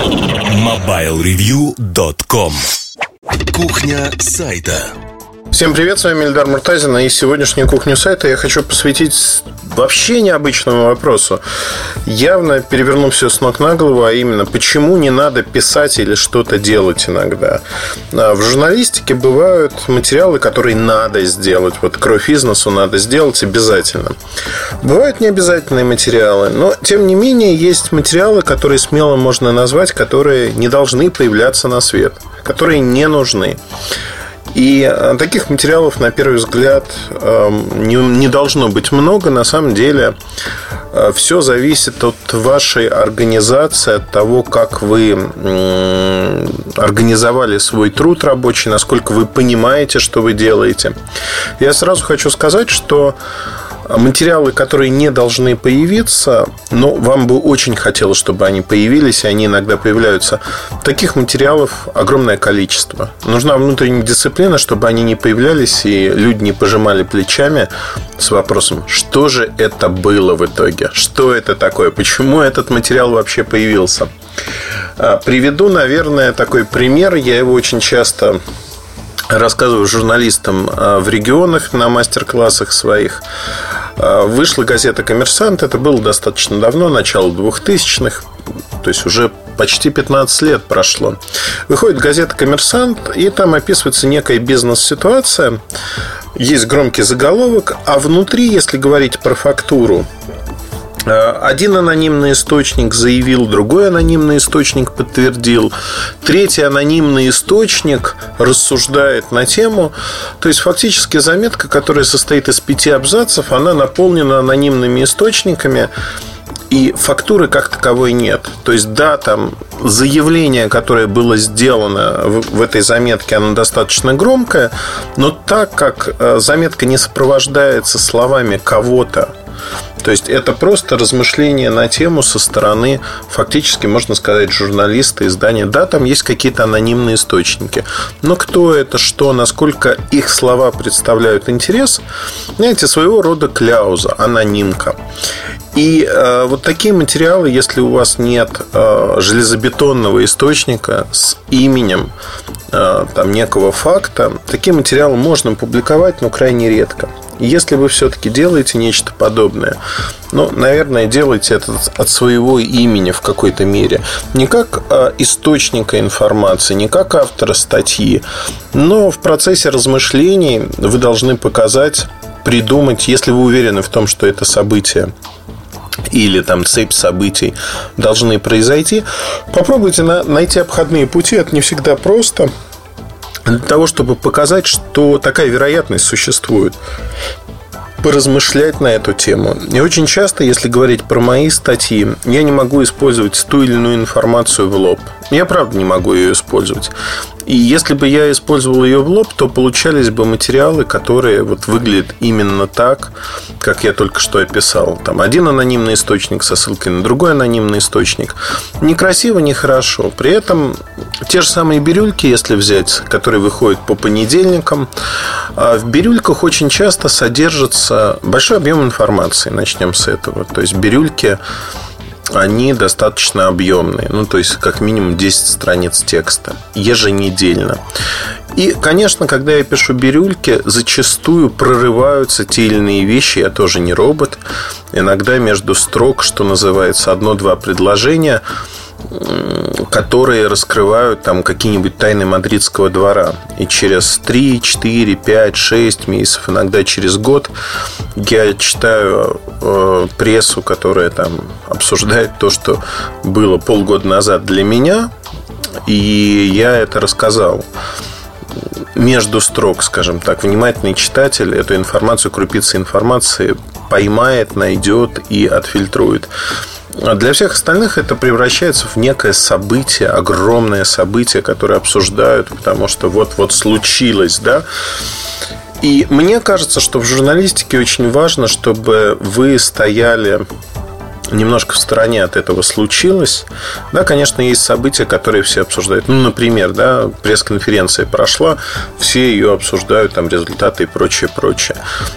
MobileReview.com Кухня сайта Всем привет, с вами Эльдар Муртазин, и сегодняшнюю кухню сайта я хочу посвятить вообще необычному вопросу. Явно переверну все с ног на голову, а именно, почему не надо писать или что-то делать иногда. А, в журналистике бывают материалы, которые надо сделать. Вот кровь из носу надо сделать обязательно. Бывают необязательные материалы, но тем не менее есть материалы, которые смело можно назвать, которые не должны появляться на свет, которые не нужны. И э, таких материалов, на первый взгляд, эм, не, должно быть много. На самом деле, э, все зависит от вашей организации, от того, как вы организовали свой труд рабочий, насколько вы понимаете, что вы делаете. Я сразу хочу сказать, что материалы, которые не должны появиться, но вам бы очень хотелось, чтобы они появились, и они иногда появляются. Таких материалов огромное количество. Нужна внутренняя дисциплина, чтобы они не появлялись, и люди не пожимали плечами с вопросом, что же это было в итоге? Что это такое? Почему этот материал вообще появился? А, приведу, наверное, такой пример. Я его очень часто рассказываю журналистам а, в регионах на мастер-классах своих. А, вышла газета «Коммерсант». Это было достаточно давно, начало 2000-х. То есть уже почти 15 лет прошло. Выходит газета «Коммерсант», и там описывается некая бизнес-ситуация. Есть громкий заголовок, а внутри, если говорить про фактуру, один анонимный источник заявил, другой анонимный источник подтвердил, третий анонимный источник рассуждает на тему. То есть фактически заметка, которая состоит из пяти абзацев, она наполнена анонимными источниками, и фактуры как таковой нет. То есть, да, там заявление, которое было сделано в этой заметке, оно достаточно громкое, но так как э, заметка не сопровождается словами кого-то, то есть это просто размышление на тему со стороны, фактически, можно сказать, журналиста, издания. Да, там есть какие-то анонимные источники. Но кто это, что, насколько их слова представляют интерес, знаете, своего рода кляуза, анонимка. И э, вот такие материалы, если у вас нет э, железобетонного источника с именем э, там некого факта, такие материалы можно публиковать, но крайне редко. Если вы все-таки делаете нечто подобное, ну, наверное, делайте это от своего имени в какой-то мере. Не как э, источника информации, не как автора статьи, но в процессе размышлений вы должны показать, придумать, если вы уверены в том, что это событие или там цепь событий должны произойти, попробуйте на, найти обходные пути. Это не всегда просто. Для того, чтобы показать, что такая вероятность существует поразмышлять на эту тему. И очень часто, если говорить про мои статьи, я не могу использовать ту или иную информацию в лоб. Я правда не могу ее использовать. И если бы я использовал ее в лоб, то получались бы материалы, которые вот выглядят именно так, как я только что описал. Там один анонимный источник со ссылкой на другой анонимный источник. Некрасиво, нехорошо. При этом те же самые бирюльки, если взять, которые выходят по понедельникам, а в бирюльках очень часто содержится большой объем информации. Начнем с этого. То есть бирюльки они достаточно объемные. Ну, то есть, как минимум 10 страниц текста еженедельно. И, конечно, когда я пишу бирюльки, зачастую прорываются те или иные вещи. Я тоже не робот. Иногда между строк, что называется, одно-два предложения – которые раскрывают там какие-нибудь тайны мадридского двора. И через 3, 4, 5, 6 месяцев, иногда через год я читаю э, прессу, которая там обсуждает то, что было полгода назад для меня, и я это рассказал между строк, скажем так, внимательный читатель эту информацию, крупицы информации поймает, найдет и отфильтрует. А для всех остальных это превращается в некое событие, огромное событие, которое обсуждают, потому что вот-вот случилось, да. И мне кажется, что в журналистике очень важно, чтобы вы стояли немножко в стороне от этого случилось. Да, конечно, есть события, которые все обсуждают. Ну, например, да, пресс-конференция прошла, все ее обсуждают, там результаты и прочее, прочее.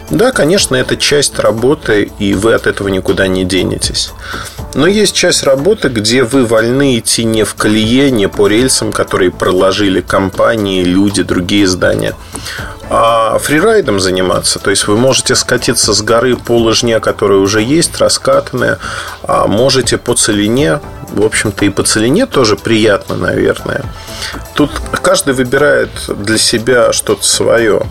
Да, конечно, это часть работы, и вы от этого никуда не денетесь. Но есть часть работы, где вы вольны идти не в колее, не по рельсам, которые проложили компании, люди, другие здания, а фрирайдом заниматься. То есть вы можете скатиться с горы по лыжне, которая уже есть, раскатанная, а можете по целине. В общем-то, и по целине тоже приятно, наверное. Тут каждый выбирает для себя что-то свое.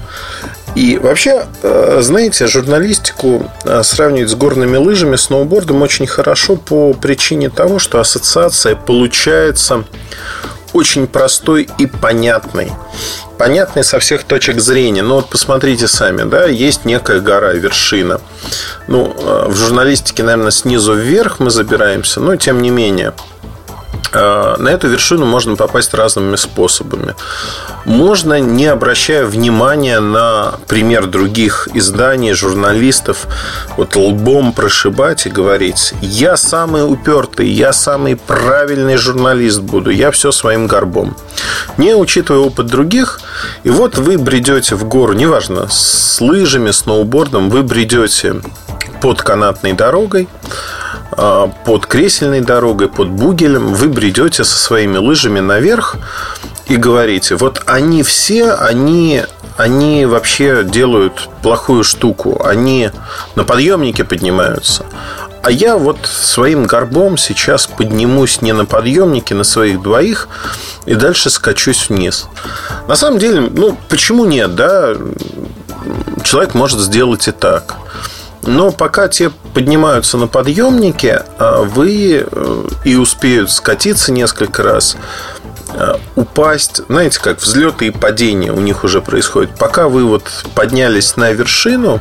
И вообще, э, знаете, журналистику э, сравнивать с горными лыжами, сноубордом очень хорошо по причине того, что ассоциация получается очень простой и понятной. Понятной со всех точек зрения. Ну вот посмотрите сами, да, есть некая гора, вершина. Ну, э, в журналистике, наверное, снизу вверх мы забираемся, но тем не менее – на эту вершину можно попасть разными способами. Можно, не обращая внимания на пример других изданий, журналистов, вот лбом прошибать и говорить, я самый упертый, я самый правильный журналист буду, я все своим горбом. Не учитывая опыт других, и вот вы бредете в гору, неважно, с лыжами, сноубордом, вы бредете под канатной дорогой, под кресельной дорогой, под бугелем, вы бредете со своими лыжами наверх и говорите, вот они все, они, они вообще делают плохую штуку, они на подъемнике поднимаются, а я вот своим горбом сейчас поднимусь не на подъемнике, на своих двоих и дальше скачусь вниз. На самом деле, ну, почему нет, да? Человек может сделать и так. Но пока те поднимаются на подъемнике, а вы э, и успеют скатиться несколько раз, э, упасть, знаете, как взлеты и падения у них уже происходят. Пока вы вот поднялись на вершину,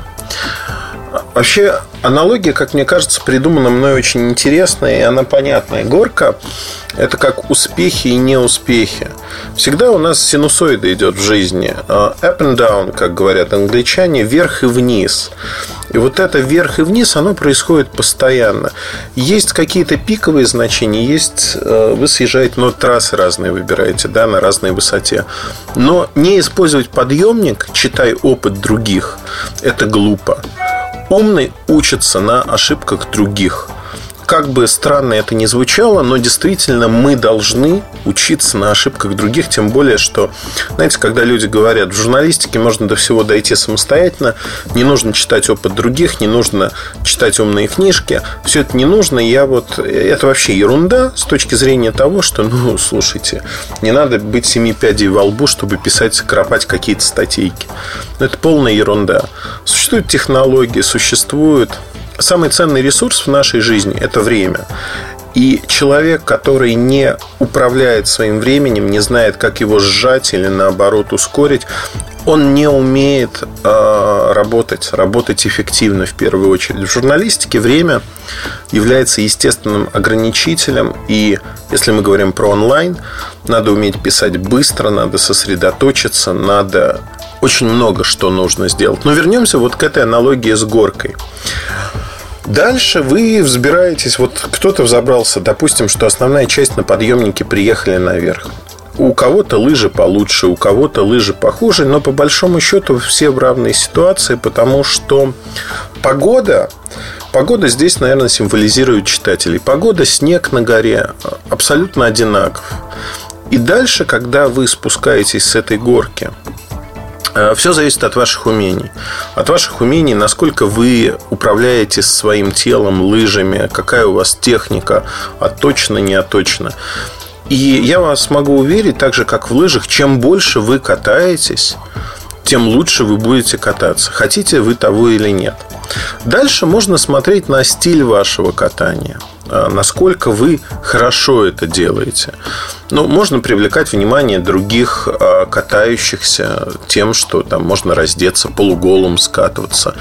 вообще аналогия, как мне кажется, придумана мной очень интересная, и она понятная. Горка – это как успехи и неуспехи. Всегда у нас синусоида идет в жизни. А, up and down, как говорят англичане, вверх и вниз. И вот это вверх и вниз, оно происходит постоянно. Есть какие-то пиковые значения, есть э, вы съезжаете, но трассы разные выбираете, да, на разной высоте. Но не использовать подъемник, читай опыт других, это глупо. Умный учится на ошибках других. Как бы странно это ни звучало, но действительно мы должны учиться на ошибках других, тем более, что, знаете, когда люди говорят, в журналистике можно до всего дойти самостоятельно, не нужно читать опыт других, не нужно читать умные книжки, все это не нужно, я вот, это вообще ерунда с точки зрения того, что, ну, слушайте, не надо быть семи пядей во лбу, чтобы писать, кропать какие-то статейки. Это полная ерунда. Существуют технологии, существуют самый ценный ресурс в нашей жизни – это время. И человек, который не управляет своим временем, не знает, как его сжать или наоборот ускорить, он не умеет э, работать, работать эффективно в первую очередь. В журналистике время является естественным ограничителем, и если мы говорим про онлайн, надо уметь писать быстро, надо сосредоточиться, надо очень много что нужно сделать. Но вернемся вот к этой аналогии с горкой. Дальше вы взбираетесь, вот кто-то взобрался, допустим, что основная часть на подъемнике приехали наверх. У кого-то лыжи получше, у кого-то лыжи похуже, но по большому счету все в равной ситуации, потому что погода, погода здесь, наверное, символизирует читателей. Погода, снег на горе абсолютно одинаков. И дальше, когда вы спускаетесь с этой горки, Все зависит от ваших умений. От ваших умений, насколько вы управляете своим телом, лыжами, какая у вас техника, отточена, не отточена. И я вас могу уверить, так же как в лыжах, чем больше вы катаетесь, тем лучше вы будете кататься. Хотите вы того или нет. Дальше можно смотреть на стиль вашего катания. А, насколько вы хорошо это делаете. Ну, можно привлекать внимание других а, катающихся тем, что там можно раздеться полуголым, скатываться.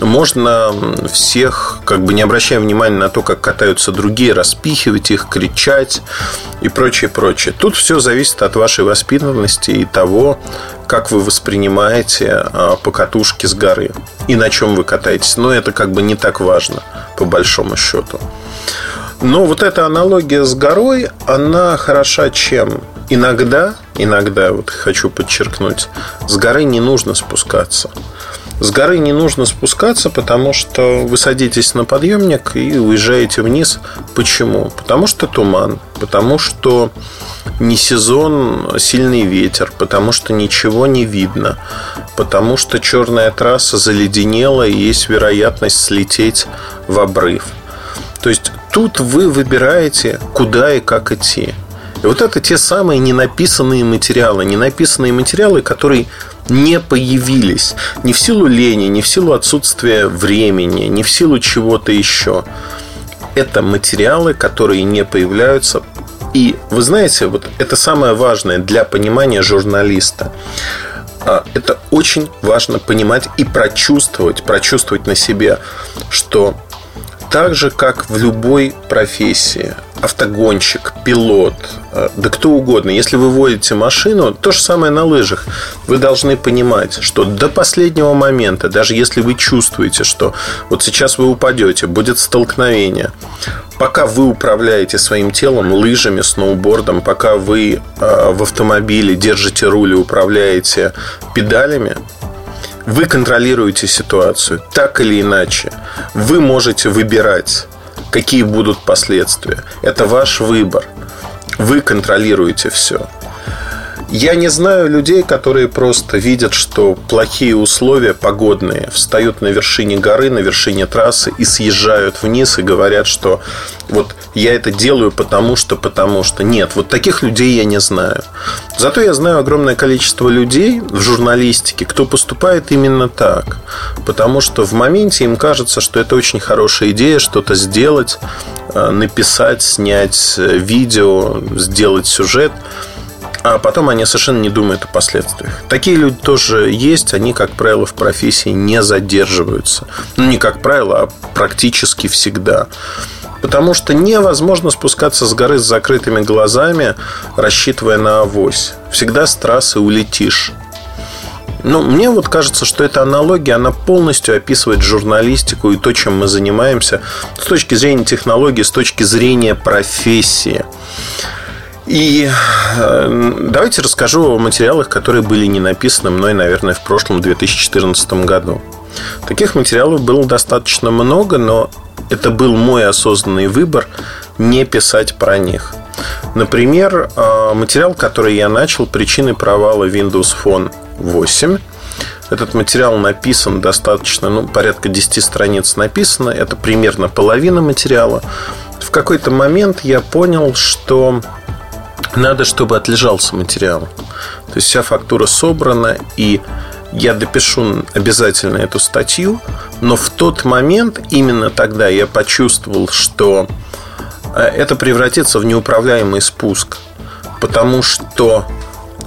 Можно всех, как бы не обращая внимания на то, как катаются другие, распихивать их, кричать и прочее, прочее. Тут все зависит от вашей воспитанности и того, как вы воспринимаете а, покатушки с горы и на чем вы катаетесь. Но это как бы не так важно, по большому счету. Но вот эта аналогия с горой, она хороша чем? Иногда, иногда, вот хочу подчеркнуть, с горы не нужно спускаться. С горы не нужно спускаться, потому что вы садитесь на подъемник и уезжаете вниз. Почему? Потому что туман, потому что не сезон, сильный ветер, потому что ничего не видно, потому что черная трасса заледенела и есть вероятность слететь в обрыв. То есть тут вы выбираете, куда и как идти. И вот это те самые ненаписанные материалы. Ненаписанные материалы, которые не появились. Не в силу лени, не в силу отсутствия времени, не в силу чего-то еще. Это материалы, которые не появляются. И вы знаете, вот это самое важное для понимания журналиста. А, это очень важно понимать и прочувствовать, прочувствовать на себе, что так же, как в любой профессии, автогонщик, пилот, э, да кто угодно, если вы водите машину, то же самое на лыжах. Вы должны понимать, что до последнего момента, даже если вы чувствуете, что вот сейчас вы упадете, будет столкновение, пока вы управляете своим телом, лыжами, сноубордом, пока вы э, в автомобиле держите руль и управляете педалями, вы контролируете ситуацию так или иначе. Вы можете выбирать, какие будут последствия. Это ваш выбор. Вы контролируете все. Я не знаю людей, которые просто видят, что плохие условия погодные, встают на вершине горы, на вершине трассы и съезжают вниз и говорят, что вот я это делаю потому что, потому что. Нет, вот таких людей я не знаю. Зато я знаю огромное количество людей в журналистике, кто поступает именно так. Потому что в моменте им кажется, что это очень хорошая идея что-то сделать, э, написать, снять э, видео, сделать сюжет – а потом они совершенно не думают о последствиях. Такие люди тоже есть, они, как правило, в профессии не задерживаются. Ну, не как правило, а практически всегда. Потому что невозможно спускаться с горы с закрытыми глазами, рассчитывая на авось. Всегда с трассы улетишь. Ну, мне вот кажется, что эта аналогия, она полностью описывает журналистику и то, чем мы занимаемся с точки зрения технологий, с точки зрения профессии. И э, давайте расскажу о материалах, которые были не написаны мной, наверное, в прошлом 2014 году. Таких материалов было достаточно много, но это был мой осознанный выбор не писать про них. Например, э, материал, который я начал «Причины провала Windows Phone 8». Этот материал написан достаточно, ну, порядка 10 страниц написано. Это примерно половина материала. В какой-то момент я понял, что надо, чтобы отлежался материал. То есть вся фактура собрана, и я допишу обязательно эту статью, но в тот момент, именно тогда я почувствовал, что э, это превратится в неуправляемый спуск, потому что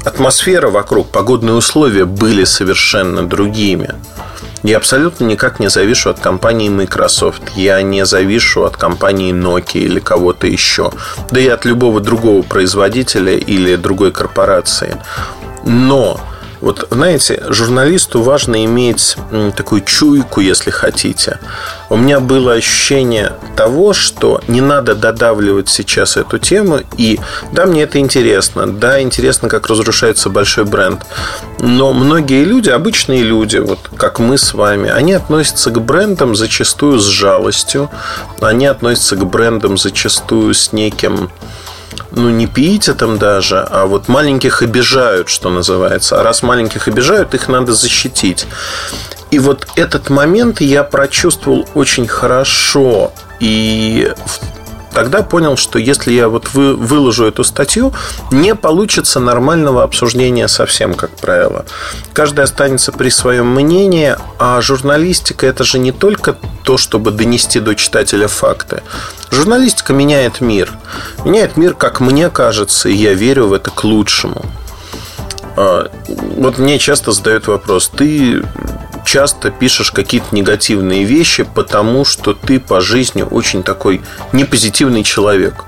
атмосфера вокруг, погодные условия были совершенно другими. Я абсолютно никак не завишу от компании Microsoft. Я не завишу от компании Nokia или кого-то еще. Да и от любого другого производителя или другой корпорации. Но вот, знаете, журналисту важно иметь такую чуйку, если хотите. У меня было ощущение того, что не надо додавливать сейчас эту тему. И да, мне это интересно. Да, интересно, как разрушается большой бренд. Но многие люди, обычные люди, вот как мы с вами, они относятся к брендам зачастую с жалостью. Они относятся к брендам зачастую с неким ну, не там даже, а вот маленьких обижают, что называется. А раз маленьких обижают, их надо защитить. И вот этот момент я прочувствовал очень хорошо. И тогда понял, что если я вот вы, выложу эту статью, не получится нормального обсуждения совсем, как правило. Каждый останется при своем мнении, а журналистика это же не только то, чтобы донести до читателя факты. Журналистика меняет мир. Меняет мир, как мне кажется, и я верю в это к лучшему. А, вот мне часто задают вопрос, ты часто пишешь какие-то негативные вещи, потому что ты по жизни очень такой непозитивный человек.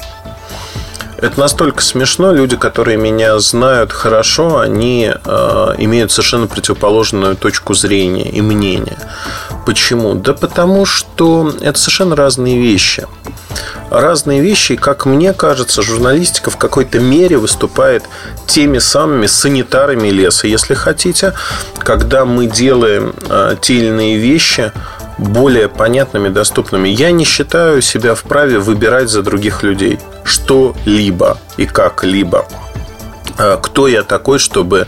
Это настолько смешно. Люди, которые меня знают хорошо, они э, имеют совершенно противоположную точку зрения и мнения. Почему? Да потому что это совершенно разные вещи. Разные вещи. как мне кажется, журналистика в какой-то мере выступает теми самыми санитарами леса, если хотите, когда мы делаем э, те или иные вещи более понятными, доступными. Я не считаю себя вправе выбирать за других людей что-либо и как-либо. А кто я такой, чтобы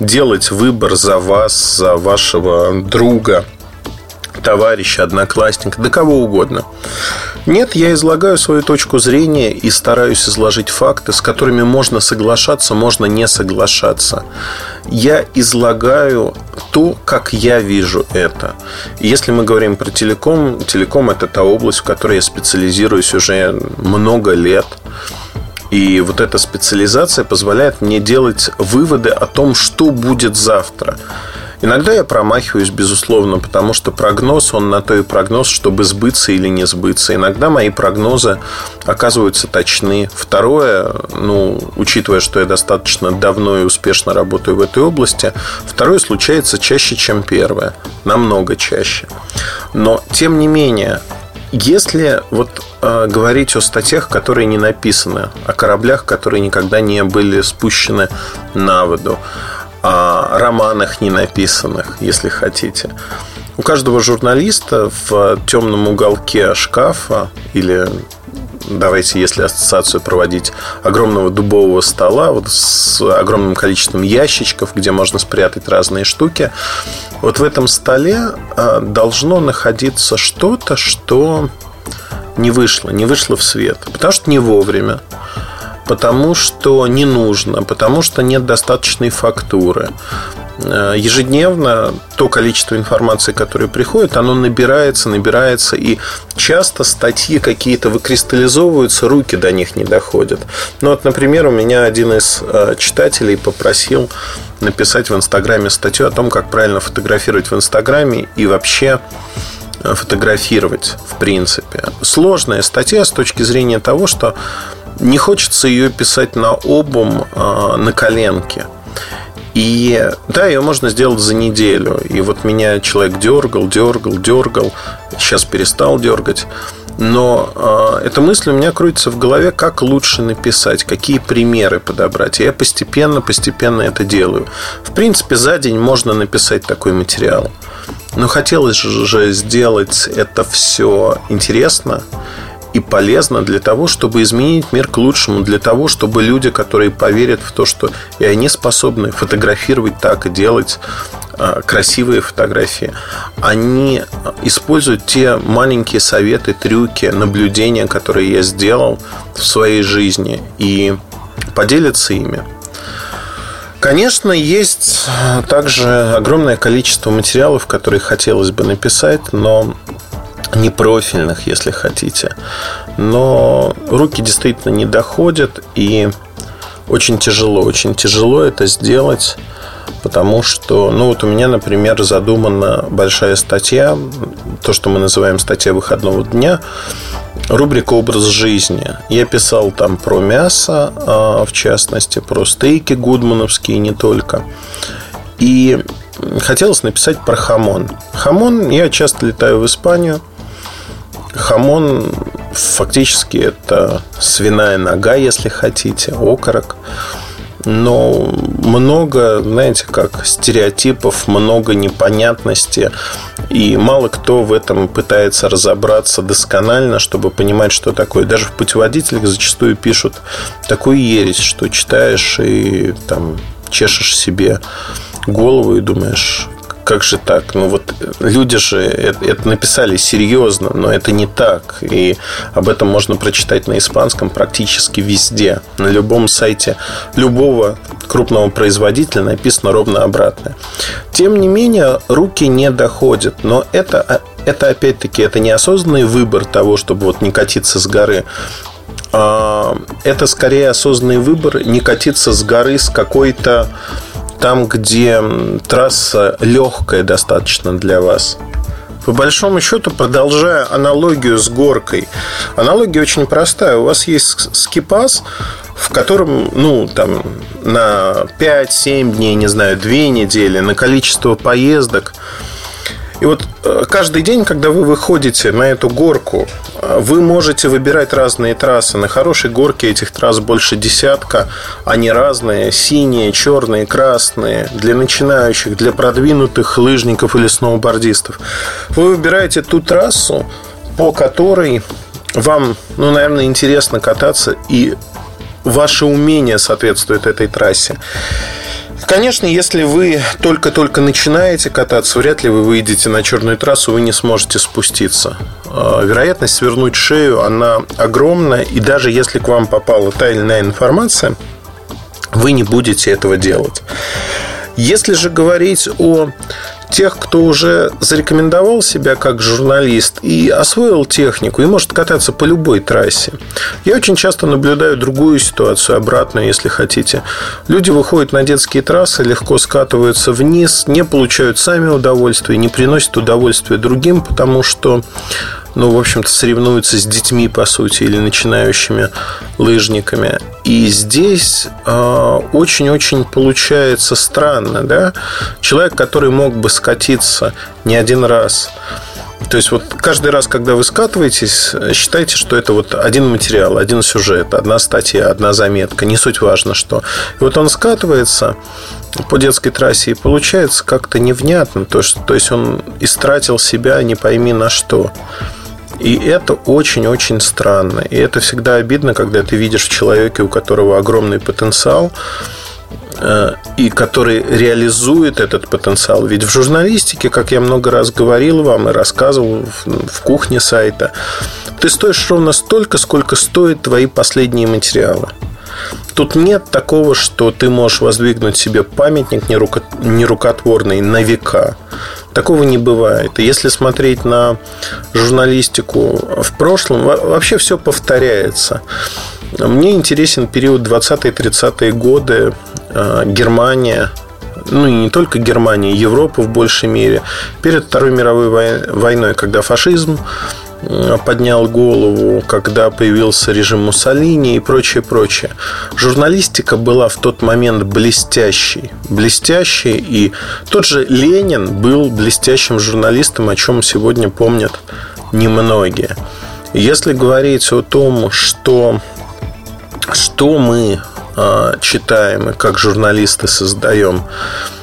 делать выбор за вас, за вашего друга, товарища, одноклассника, да кого угодно. Нет, я излагаю свою точку зрения и стараюсь изложить факты, с которыми можно соглашаться, можно не соглашаться. Я излагаю то, как я вижу это. если мы говорим про телеком, телеком это та область, в которой я специализируюсь уже много лет. И вот эта специализация позволяет мне делать выводы о том, что будет завтра. Иногда я промахиваюсь, безусловно, потому что прогноз, он на то и прогноз, чтобы сбыться или не сбыться. Иногда мои прогнозы оказываются точны. Второе, ну, учитывая, что я достаточно давно и успешно работаю в этой области, второе случается чаще, чем первое. Намного чаще. Но, тем не менее, если вот э, говорить о статьях, которые не написаны, о кораблях, которые никогда не были спущены на воду, о романах не написанных, если хотите. У каждого журналиста в темном уголке шкафа или давайте, если ассоциацию проводить, огромного дубового стола вот с огромным количеством ящичков, где можно спрятать разные штуки. Вот в этом столе а, должно находиться что-то, что не вышло, не вышло в свет. Потому что не вовремя, потому что не нужно, потому что нет достаточной фактуры, Э, ежедневно то количество информации, которое приходит, оно набирается, набирается, и часто статьи какие-то выкристаллизовываются, руки до них не доходят. Ну вот, например, у меня один из э, читателей попросил написать в Инстаграме статью о том, как правильно фотографировать в Инстаграме и вообще э, фотографировать, в принципе. Сложная статья с точки зрения того, что не хочется ее писать на обум, на коленке. И да, ее можно сделать за неделю. И вот меня человек дергал, дергал, дергал. Сейчас перестал дергать. Но э, эта мысль у меня крутится в голове, как лучше написать, какие примеры подобрать. И я постепенно, постепенно это делаю. В принципе, за день можно написать такой материал. Но хотелось же сделать это все интересно и полезно для того, чтобы изменить мир к лучшему, для того, чтобы люди, которые поверят в то, что и они способны фотографировать так и делать а, красивые фотографии, они используют те маленькие советы, трюки, наблюдения, которые я сделал в своей жизни и поделятся ими. Конечно, есть также огромное количество материалов, которые хотелось бы написать, но непрофильных, если хотите. Но руки действительно не доходят, и очень тяжело, очень тяжело это сделать, потому что, ну вот у меня, например, задумана большая статья, то, что мы называем статья выходного дня, рубрика «Образ жизни». Я писал там про мясо, а, в частности, про стейки гудмановские, не только. И хотелось написать про хамон. Хамон, я часто летаю в Испанию – Хамон фактически это свиная нога, если хотите, окорок. Но много, знаете, как стереотипов, много непонятности. И мало кто в этом пытается разобраться досконально, чтобы понимать, что такое. Даже в путеводителях зачастую пишут такую ересь, что читаешь и там чешешь себе голову и думаешь, как же так? Ну вот люди же это, это написали серьезно, но это не так. И об этом можно прочитать на испанском практически везде. На любом сайте любого крупного производителя написано ровно обратное. Тем не менее, руки не доходят. Но это, это опять-таки, это неосознанный выбор того, чтобы вот не катиться с горы а, это скорее осознанный выбор не катиться с горы с какой-то там, где трасса легкая достаточно для вас. По большому счету, продолжая аналогию с горкой, аналогия очень простая. У вас есть скипас, в котором, ну, там, на 5-7 дней, не знаю, 2 недели, на количество поездок. И вот э, каждый день, когда вы выходите на эту горку, э, вы можете выбирать разные трассы. На хорошей горке этих трасс больше десятка. Они разные. Синие, черные, красные. Для начинающих, для продвинутых лыжников или сноубордистов. Вы выбираете ту трассу, по которой вам, ну, наверное, интересно кататься и ваше умение соответствует этой трассе. Конечно, если вы только-только начинаете кататься, вряд ли вы выйдете на черную трассу, вы не сможете спуститься. А, вероятность свернуть шею, она огромная, и даже если к вам попала та или иная информация, вы не будете этого делать. Если же говорить о тех, кто уже зарекомендовал себя как журналист и освоил технику и может кататься по любой трассе. Я очень часто наблюдаю другую ситуацию, обратную, если хотите. Люди выходят на детские трассы, легко скатываются вниз, не получают сами удовольствия, не приносят удовольствия другим, потому что ну, в общем-то, соревнуются с детьми, по сути, или начинающими лыжниками. И здесь э, очень-очень получается странно, да? Человек, который мог бы скатиться не один раз, то есть вот каждый раз, когда вы скатываетесь, считайте, что это вот один материал, один сюжет, одна статья, одна заметка, не суть важно что. И вот он скатывается по детской трассе и получается как-то невнятно, то, есть, то есть он истратил себя не пойми на что. И это очень-очень странно. И это всегда обидно, когда ты видишь в человеке, у которого огромный потенциал, э, и который реализует этот потенциал. Ведь в журналистике, как я много раз говорил вам и рассказывал в кухне сайта, ты стоишь ровно столько, сколько стоят твои последние материалы. Тут нет такого, что ты можешь воздвигнуть себе памятник нерукотворный на века. Такого не бывает. И если смотреть на журналистику в прошлом, вообще все повторяется. Мне интересен период 20-30-е годы. А, Германия, ну и не только Германия, Европа в большей мере, перед Второй мировой войной, когда фашизм поднял голову, когда появился режим Муссолини и прочее, прочее. Журналистика была в тот момент блестящей. Блестящей. И тот же Ленин был блестящим журналистом, о чем сегодня помнят немногие. Если говорить о том, что, что мы э, читаем и как журналисты создаем,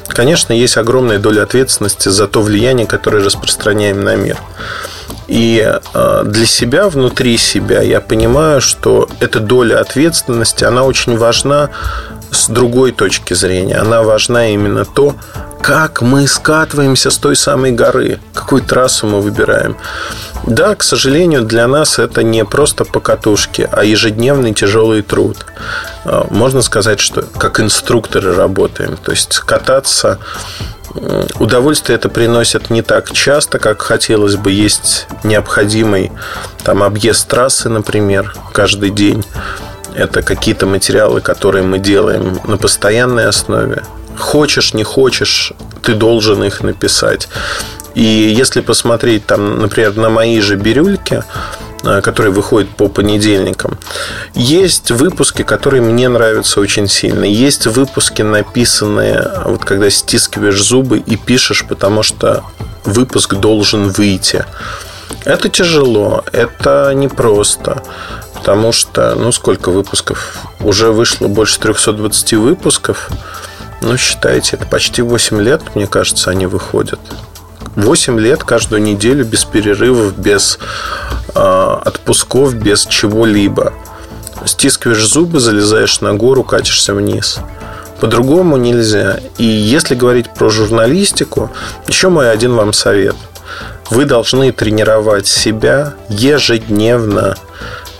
конечно, есть огромная доля ответственности за то влияние, которое распространяем на мир. И э, для себя, внутри себя, я понимаю, что эта доля ответственности, она очень важна с другой точки зрения. Она важна именно то, как мы скатываемся с той самой горы, какую трассу мы выбираем. Да, к сожалению, для нас это не просто покатушки, а ежедневный тяжелый труд. Э, можно сказать, что как инструкторы работаем. То есть кататься Удовольствие это приносит не так часто, как хотелось бы. Есть необходимый там объезд трассы, например, каждый день. Это какие-то материалы, которые мы делаем на постоянной основе. Хочешь, не хочешь, ты должен их написать. И если посмотреть там, например, на мои же бирюльки, Э, который выходит по понедельникам. Есть выпуски, которые мне нравятся очень сильно. Есть выпуски, написанные, вот когда стискиваешь зубы и пишешь, потому что выпуск должен выйти. Это тяжело, это непросто. Потому что, ну, сколько выпусков? Уже вышло больше 320 выпусков. Ну, считайте, это почти 8 лет, мне кажется, они выходят. 8 лет каждую неделю без перерывов, без э, отпусков, без чего-либо. Стискиваешь зубы, залезаешь на гору, катишься вниз. По-другому нельзя. И если говорить про журналистику, еще мой один вам совет. Вы должны тренировать себя ежедневно.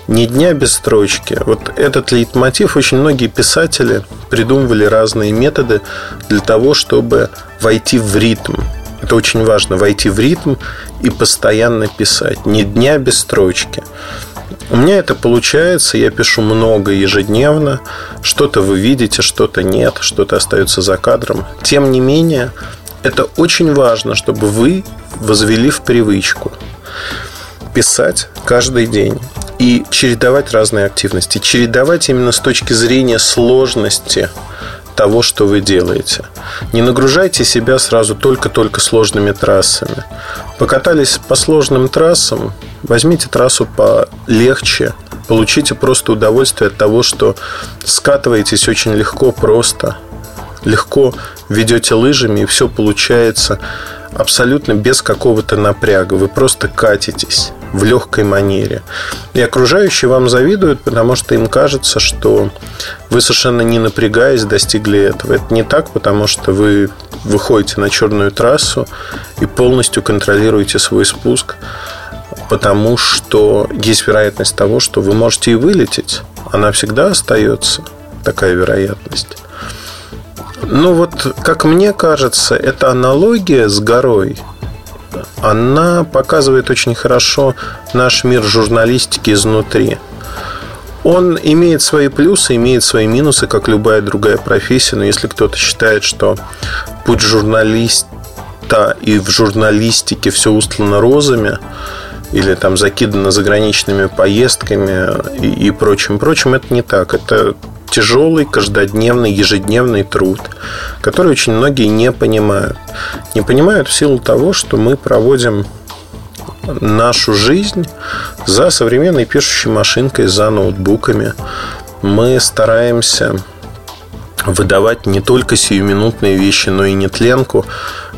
Ни дня без строчки. Вот этот лейтмотив очень многие писатели придумывали разные методы для того, чтобы войти в ритм. Это очень важно, войти в ритм и постоянно писать. Ни дня без строчки. У меня это получается, я пишу много ежедневно. Что-то вы видите, что-то нет, что-то остается за кадром. Тем не менее, это очень важно, чтобы вы возвели в привычку писать каждый день и чередовать разные активности. Чередовать именно с точки зрения сложности того, что вы делаете. Не нагружайте себя сразу только-только сложными трассами. Покатались по сложным трассам, возьмите трассу полегче, получите просто удовольствие от того, что скатываетесь очень легко, просто, легко ведете лыжами, и все получается абсолютно без какого-то напряга. Вы просто катитесь в легкой манере. И окружающие вам завидуют, потому что им кажется, что вы совершенно не напрягаясь достигли этого. Это не так, потому что вы выходите на черную трассу и полностью контролируете свой спуск, потому что есть вероятность того, что вы можете и вылететь. Она всегда остается, такая вероятность. Ну вот, как мне кажется, эта аналогия с горой, она показывает очень хорошо наш мир журналистики изнутри. Он имеет свои плюсы, имеет свои минусы, как любая другая профессия. Но если кто-то считает, что путь журналиста и в журналистике все устлано розами, или там закидано заграничными поездками и, и прочим, прочим, это не так. Это тяжелый, каждодневный, ежедневный труд, который очень многие не понимают. Не понимают в силу того, что мы проводим нашу жизнь за современной пишущей машинкой, за ноутбуками. Мы стараемся выдавать не только сиюминутные вещи, но и нетленку,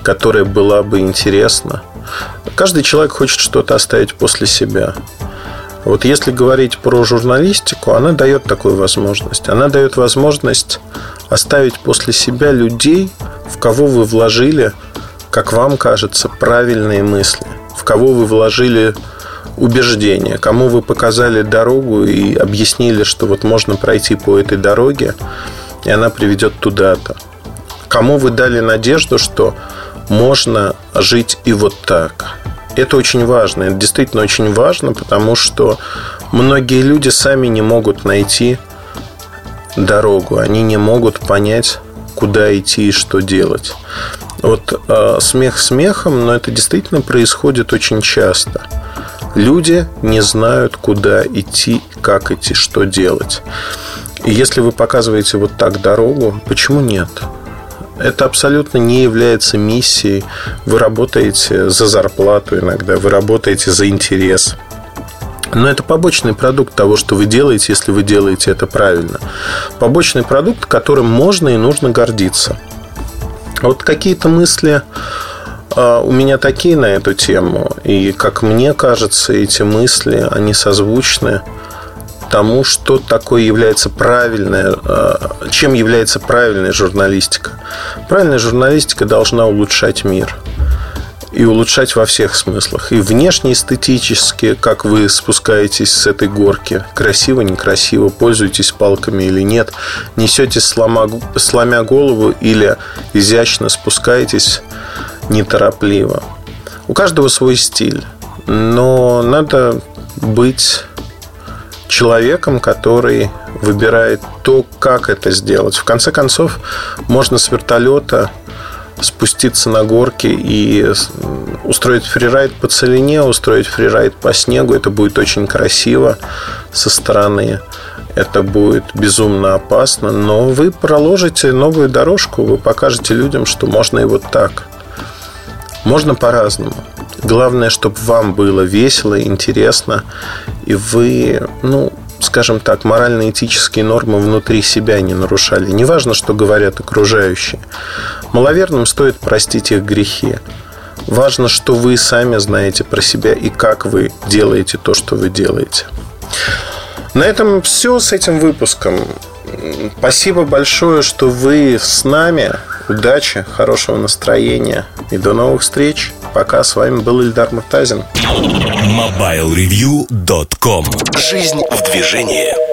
которая была бы интересна. Каждый человек хочет что-то оставить после себя. Вот если говорить про журналистику, она дает такую возможность. Она дает возможность оставить после себя людей, в кого вы вложили, как вам кажется, правильные мысли, в кого вы вложили убеждения, кому вы показали дорогу и объяснили, что вот можно пройти по этой дороге, и она приведет туда-то. Кому вы дали надежду, что можно жить и вот так – это очень важно. Это действительно очень важно, потому что многие люди сами не могут найти дорогу. Они не могут понять, куда идти и что делать. Вот э, смех смехом, но это действительно происходит очень часто. Люди не знают, куда идти, как идти, что делать. И если вы показываете вот так дорогу, почему нет? Это абсолютно не является миссией. Вы работаете за зарплату иногда, вы работаете за интерес. Но это побочный продукт того, что вы делаете, если вы делаете это правильно. Побочный продукт, которым можно и нужно гордиться. Вот какие-то мысли а, у меня такие на эту тему. И, как мне кажется, эти мысли, они созвучны тому, что такое является правильная, э, чем является правильная журналистика. Правильная журналистика должна улучшать мир и улучшать во всех смыслах. И внешне эстетически, как вы спускаетесь с этой горки, красиво, некрасиво, пользуетесь палками или нет, несете слома, сломя голову или изящно спускаетесь неторопливо. У каждого свой стиль, но надо быть человеком, который выбирает то, как это сделать. В конце концов, можно с вертолета спуститься на горки и устроить фрирайд по целине, устроить фрирайд по снегу. Это будет очень красиво со стороны. Это будет безумно опасно, но вы проложите новую дорожку, вы покажете людям, что можно и вот так. Можно по-разному. Главное, чтобы вам было весело, интересно, и вы, ну, скажем так, морально-этические нормы внутри себя не нарушали. Неважно, что говорят окружающие. Маловерным стоит простить их грехи. Важно, что вы сами знаете про себя и как вы делаете то, что вы делаете. На этом все с этим выпуском. Спасибо большое, что вы с нами. Удачи, хорошего настроения и до новых встреч. Пока. С вами был Ильдар Муртазин. MobileReview.com Жизнь в движении.